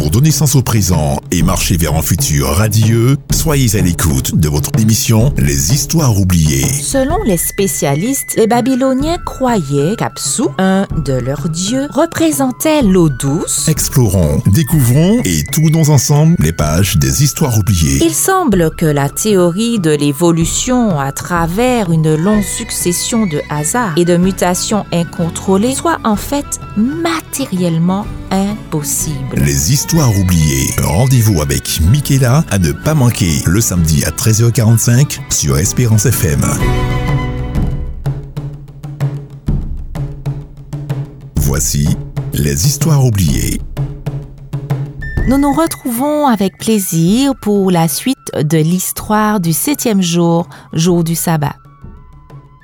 Pour donner sens au présent et marcher vers un futur radieux, soyez à l'écoute de votre émission Les Histoires oubliées. Selon les spécialistes, les Babyloniens croyaient qu'Apsu, un de leurs dieux, représentait l'eau douce. Explorons, découvrons et tournons ensemble les pages des Histoires oubliées. Il semble que la théorie de l'évolution à travers une longue succession de hasards et de mutations incontrôlées soit en fait matériellement impossible. Les Histoires oubliées. Rendez-vous avec Michaela à ne pas manquer le samedi à 13h45 sur Espérance FM. Voici les Histoires oubliées. Nous nous retrouvons avec plaisir pour la suite de l'histoire du septième jour, jour du sabbat.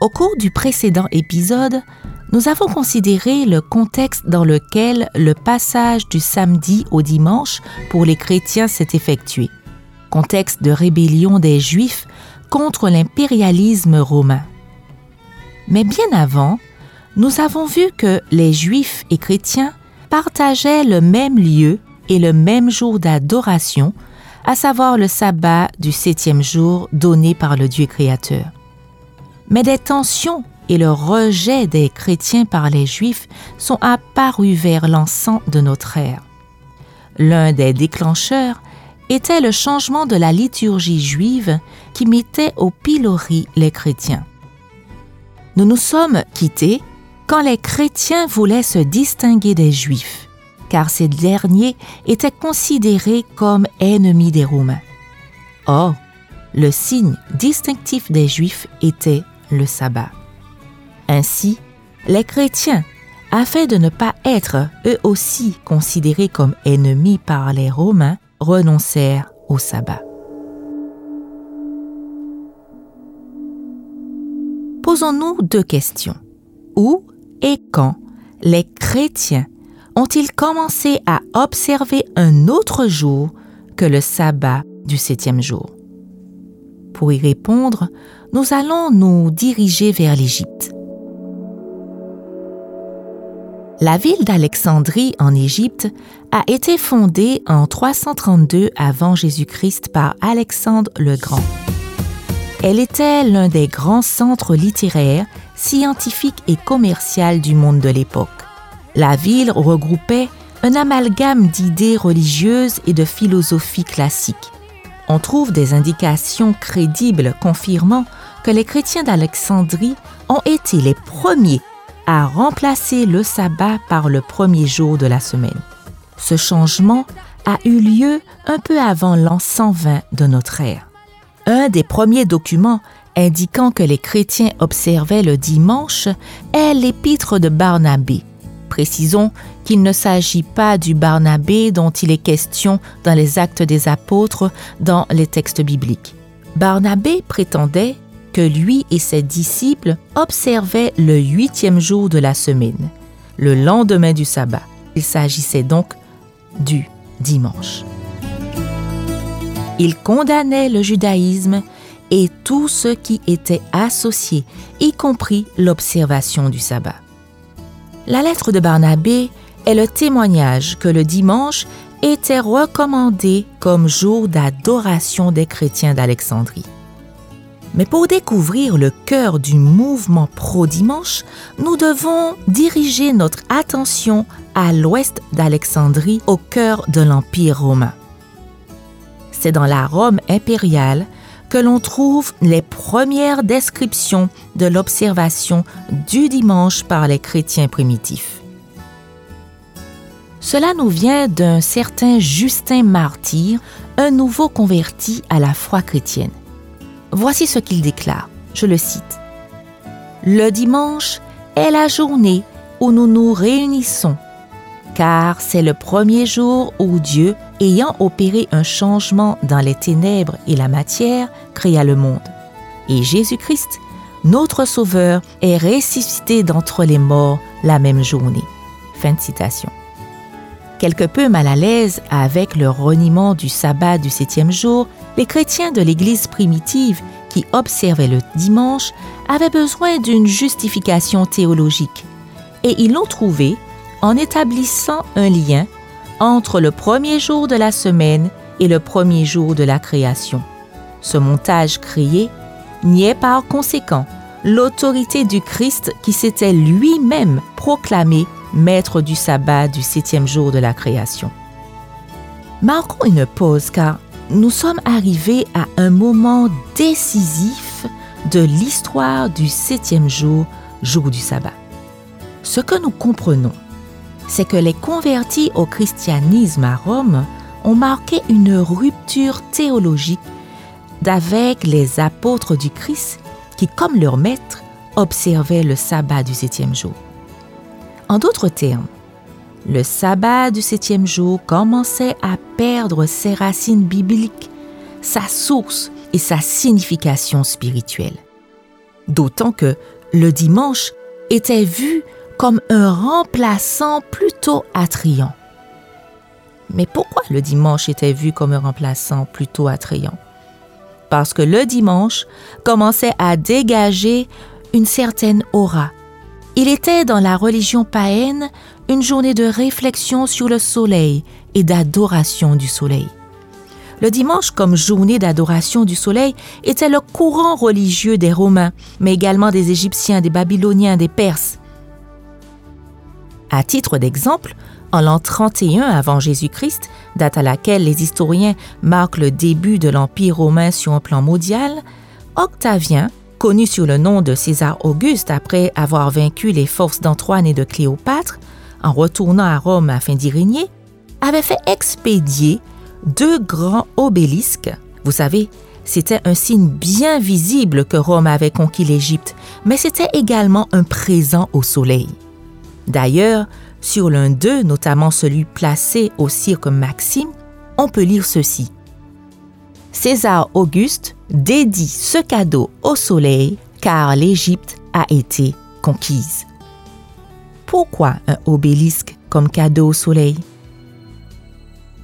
Au cours du précédent épisode, nous avons considéré le contexte dans lequel le passage du samedi au dimanche pour les chrétiens s'est effectué. Contexte de rébellion des Juifs contre l'impérialisme romain. Mais bien avant, nous avons vu que les Juifs et chrétiens partageaient le même lieu et le même jour d'adoration, à savoir le sabbat du septième jour donné par le Dieu créateur. Mais des tensions et le rejet des chrétiens par les Juifs sont apparus vers l'encens de notre ère. L'un des déclencheurs était le changement de la liturgie juive qui mettait au pilori les chrétiens. Nous nous sommes quittés quand les chrétiens voulaient se distinguer des Juifs, car ces derniers étaient considérés comme ennemis des Romains. Or, le signe distinctif des Juifs était le sabbat. Ainsi, les chrétiens, afin de ne pas être eux aussi considérés comme ennemis par les Romains, renoncèrent au sabbat. Posons-nous deux questions. Où et quand les chrétiens ont-ils commencé à observer un autre jour que le sabbat du septième jour? Pour y répondre, nous allons nous diriger vers l'Égypte. La ville d'Alexandrie en Égypte a été fondée en 332 avant Jésus-Christ par Alexandre le Grand. Elle était l'un des grands centres littéraires, scientifiques et commerciaux du monde de l'époque. La ville regroupait un amalgame d'idées religieuses et de philosophie classique. On trouve des indications crédibles confirmant que les chrétiens d'Alexandrie ont été les premiers à remplacer le sabbat par le premier jour de la semaine. Ce changement a eu lieu un peu avant l'an 120 de notre ère. Un des premiers documents indiquant que les chrétiens observaient le dimanche est l'épître de Barnabé. Précisons qu'il ne s'agit pas du Barnabé dont il est question dans les actes des apôtres dans les textes bibliques. Barnabé prétendait lui et ses disciples observaient le huitième jour de la semaine, le lendemain du sabbat. Il s'agissait donc du dimanche. Il condamnait le judaïsme et tout ce qui était associé, y compris l'observation du sabbat. La lettre de Barnabé est le témoignage que le dimanche était recommandé comme jour d'adoration des chrétiens d'Alexandrie. Mais pour découvrir le cœur du mouvement pro-dimanche, nous devons diriger notre attention à l'ouest d'Alexandrie, au cœur de l'Empire romain. C'est dans la Rome impériale que l'on trouve les premières descriptions de l'observation du dimanche par les chrétiens primitifs. Cela nous vient d'un certain Justin Martyr, un nouveau converti à la foi chrétienne. Voici ce qu'il déclare, je le cite. Le dimanche est la journée où nous nous réunissons, car c'est le premier jour où Dieu, ayant opéré un changement dans les ténèbres et la matière, créa le monde. Et Jésus-Christ, notre Sauveur, est ressuscité d'entre les morts la même journée. Fin de citation. Quelque peu mal à l'aise avec le reniement du sabbat du septième jour, les chrétiens de l'Église primitive qui observaient le dimanche avaient besoin d'une justification théologique. Et ils l'ont trouvé en établissant un lien entre le premier jour de la semaine et le premier jour de la création. Ce montage créé niait par conséquent l'autorité du Christ qui s'était lui-même proclamé maître du sabbat du septième jour de la création. Marquons une pause car nous sommes arrivés à un moment décisif de l'histoire du septième jour, jour du sabbat. Ce que nous comprenons, c'est que les convertis au christianisme à Rome ont marqué une rupture théologique d'avec les apôtres du Christ qui, comme leur maître, observaient le sabbat du septième jour. En d'autres termes, le sabbat du septième jour commençait à perdre ses racines bibliques, sa source et sa signification spirituelle. D'autant que le dimanche était vu comme un remplaçant plutôt attrayant. Mais pourquoi le dimanche était vu comme un remplaçant plutôt attrayant? Parce que le dimanche commençait à dégager une certaine aura. Il était dans la religion païenne une journée de réflexion sur le soleil et d'adoration du soleil. Le dimanche comme journée d'adoration du soleil était le courant religieux des Romains, mais également des Égyptiens, des Babyloniens, des Perses. À titre d'exemple, en l'an 31 avant Jésus-Christ, date à laquelle les historiens marquent le début de l'Empire romain sur un plan mondial, Octavien, connu sous le nom de César Auguste après avoir vaincu les forces d'Antoine et de Cléopâtre, en retournant à Rome afin d'y régner, avait fait expédier deux grands obélisques. Vous savez, c'était un signe bien visible que Rome avait conquis l'Égypte, mais c'était également un présent au soleil. D'ailleurs, sur l'un d'eux, notamment celui placé au cirque Maxime, on peut lire ceci. César Auguste dédie ce cadeau au soleil car l'Égypte a été conquise. Pourquoi un obélisque comme cadeau au soleil?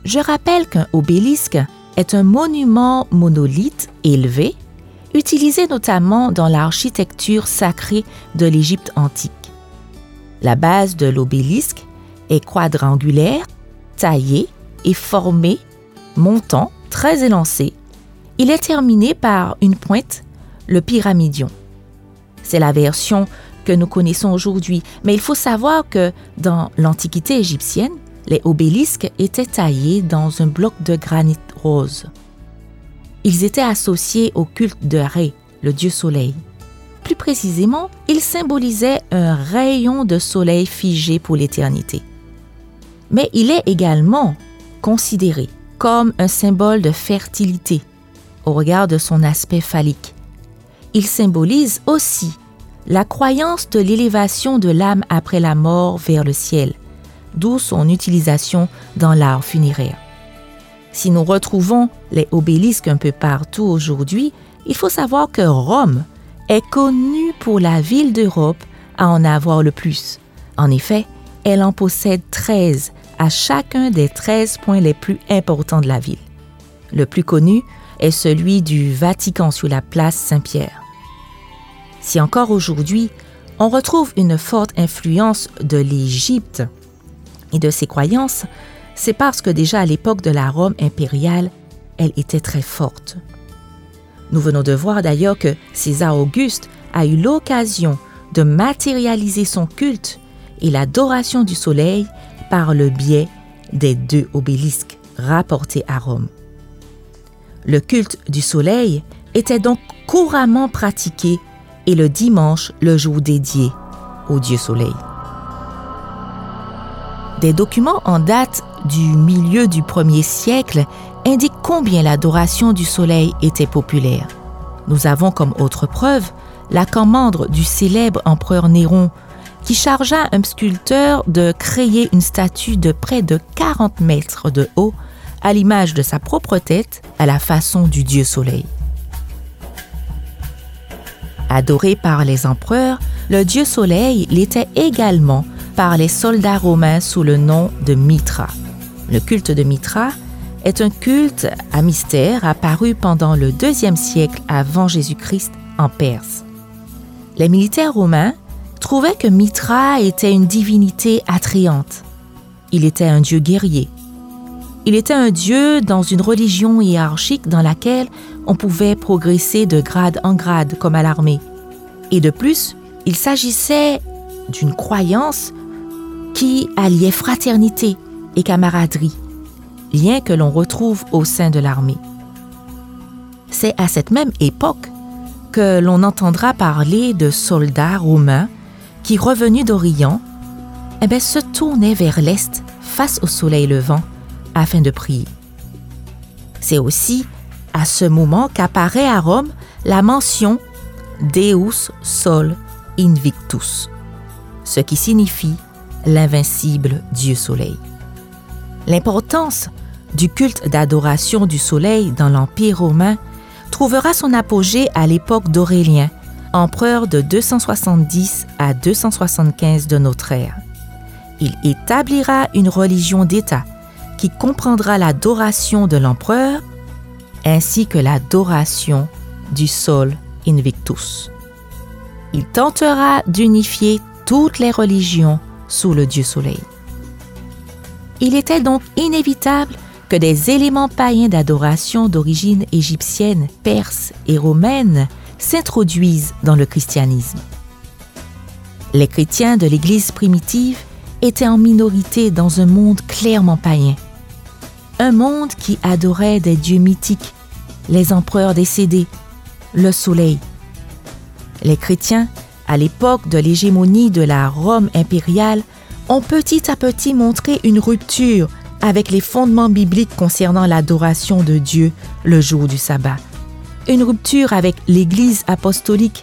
Je rappelle qu'un obélisque est un monument monolithe élevé utilisé notamment dans l'architecture sacrée de l'Égypte antique. La base de l'obélisque est quadrangulaire, taillée et formée, montant, très élancé. Il est terminé par une pointe, le pyramidion. C'est la version que nous connaissons aujourd'hui, mais il faut savoir que dans l'Antiquité égyptienne, les obélisques étaient taillés dans un bloc de granit rose. Ils étaient associés au culte de Ré, le dieu soleil. Plus précisément, il symbolisait un rayon de soleil figé pour l'éternité. Mais il est également considéré comme un symbole de fertilité au regard de son aspect phallique. Il symbolise aussi la croyance de l'élévation de l'âme après la mort vers le ciel, d'où son utilisation dans l'art funéraire. Si nous retrouvons les obélisques un peu partout aujourd'hui, il faut savoir que Rome est connue pour la ville d'Europe à en avoir le plus. En effet, elle en possède 13 à chacun des 13 points les plus importants de la ville. Le plus connu est celui du Vatican sur la place Saint-Pierre. Si encore aujourd'hui, on retrouve une forte influence de l'Égypte et de ses croyances, c'est parce que déjà à l'époque de la Rome impériale, elle était très forte. Nous venons de voir d'ailleurs que César Auguste a eu l'occasion de matérialiser son culte et l'adoration du soleil par le biais des deux obélisques rapportés à Rome. Le culte du soleil était donc couramment pratiqué et le dimanche le jour dédié au dieu soleil. Des documents en date du milieu du premier siècle indiquent combien l'adoration du soleil était populaire. Nous avons comme autre preuve la commande du célèbre empereur Néron qui chargea un sculpteur de créer une statue de près de 40 mètres de haut à l'image de sa propre tête à la façon du dieu soleil. Adoré par les empereurs, le dieu soleil l'était également par les soldats romains sous le nom de Mitra. Le culte de Mitra est un culte à mystère apparu pendant le deuxième siècle avant Jésus-Christ en Perse. Les militaires romains trouvaient que Mitra était une divinité attrayante. Il était un dieu guerrier, Il était un dieu dans une religion hiérarchique dans laquelle on pouvait progresser de grade en grade comme à l'armée. Et de plus, il s'agissait d'une croyance qui alliait fraternité et camaraderie, lien que l'on retrouve au sein de l'armée. C'est à cette même époque que l'on entendra parler de soldats romains qui, revenus d'Orient, eh se tournaient vers l'est face au soleil levant afin de prier. C'est aussi à ce moment qu'apparaît à Rome la mention Deus Sol Invictus, ce qui signifie l'invincible Dieu Soleil. L'importance du culte d'adoration du Soleil dans l'Empire romain trouvera son apogée à l'époque d'Aurélien, empereur de 270 à 275 de notre ère. Il établira une religion d'État qui comprendra l'adoration de l'empereur ainsi que l'adoration du Sol Invictus. Il tentera d'unifier toutes les religions sous le Dieu Soleil. Il était donc inévitable que des éléments païens d'adoration d'origine égyptienne, perse et romaine s'introduisent dans le christianisme. Les chrétiens de l'Église primitive étaient en minorité dans un monde clairement païen. Un monde qui adorait des dieux mythiques, les empereurs décédés, le soleil. Les chrétiens, à l'époque de l'hégémonie de la Rome impériale, ont petit à petit montré une rupture avec les fondements bibliques concernant l'adoration de Dieu le jour du sabbat. Une rupture avec l'Église apostolique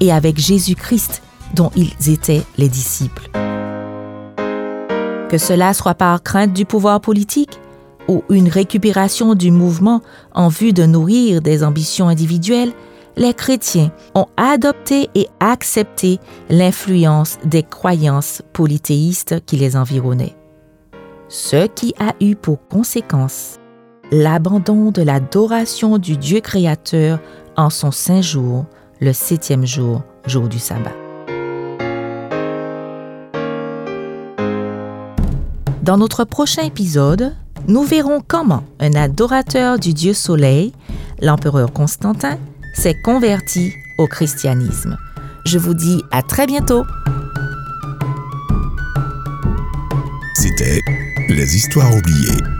et avec Jésus-Christ dont ils étaient les disciples. Que cela soit par crainte du pouvoir politique ou une récupération du mouvement en vue de nourrir des ambitions individuelles, les chrétiens ont adopté et accepté l'influence des croyances polythéistes qui les environnaient ce qui a eu pour conséquence l'abandon de l'adoration du Dieu créateur en son saint jour, le septième jour, jour du sabbat. Dans notre prochain épisode, nous verrons comment un adorateur du Dieu Soleil, l'empereur Constantin, s'est converti au christianisme. Je vous dis à très bientôt. C'était les histoires oubliées.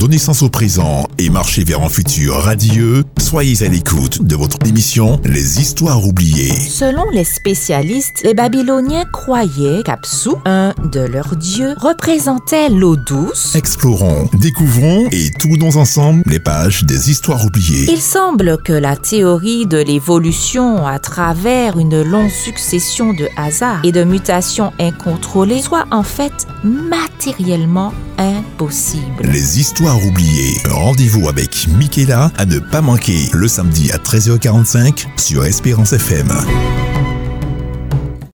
Donner sens au présent et marcher vers un futur radieux, soyez à l'écoute de votre émission Les Histoires oubliées. Selon les spécialistes, les Babyloniens croyaient qu'Apsu, un de leurs dieux, représentait l'eau douce. Explorons, découvrons et tournons ensemble les pages des Histoires oubliées. Il semble que la théorie de l'évolution à travers une longue succession de hasards et de mutations incontrôlées soit en fait matériellement impossible. Les Histoires oubliées. Rendez-vous avec Michaela à ne pas manquer le samedi à 13h45 sur Espérance FM.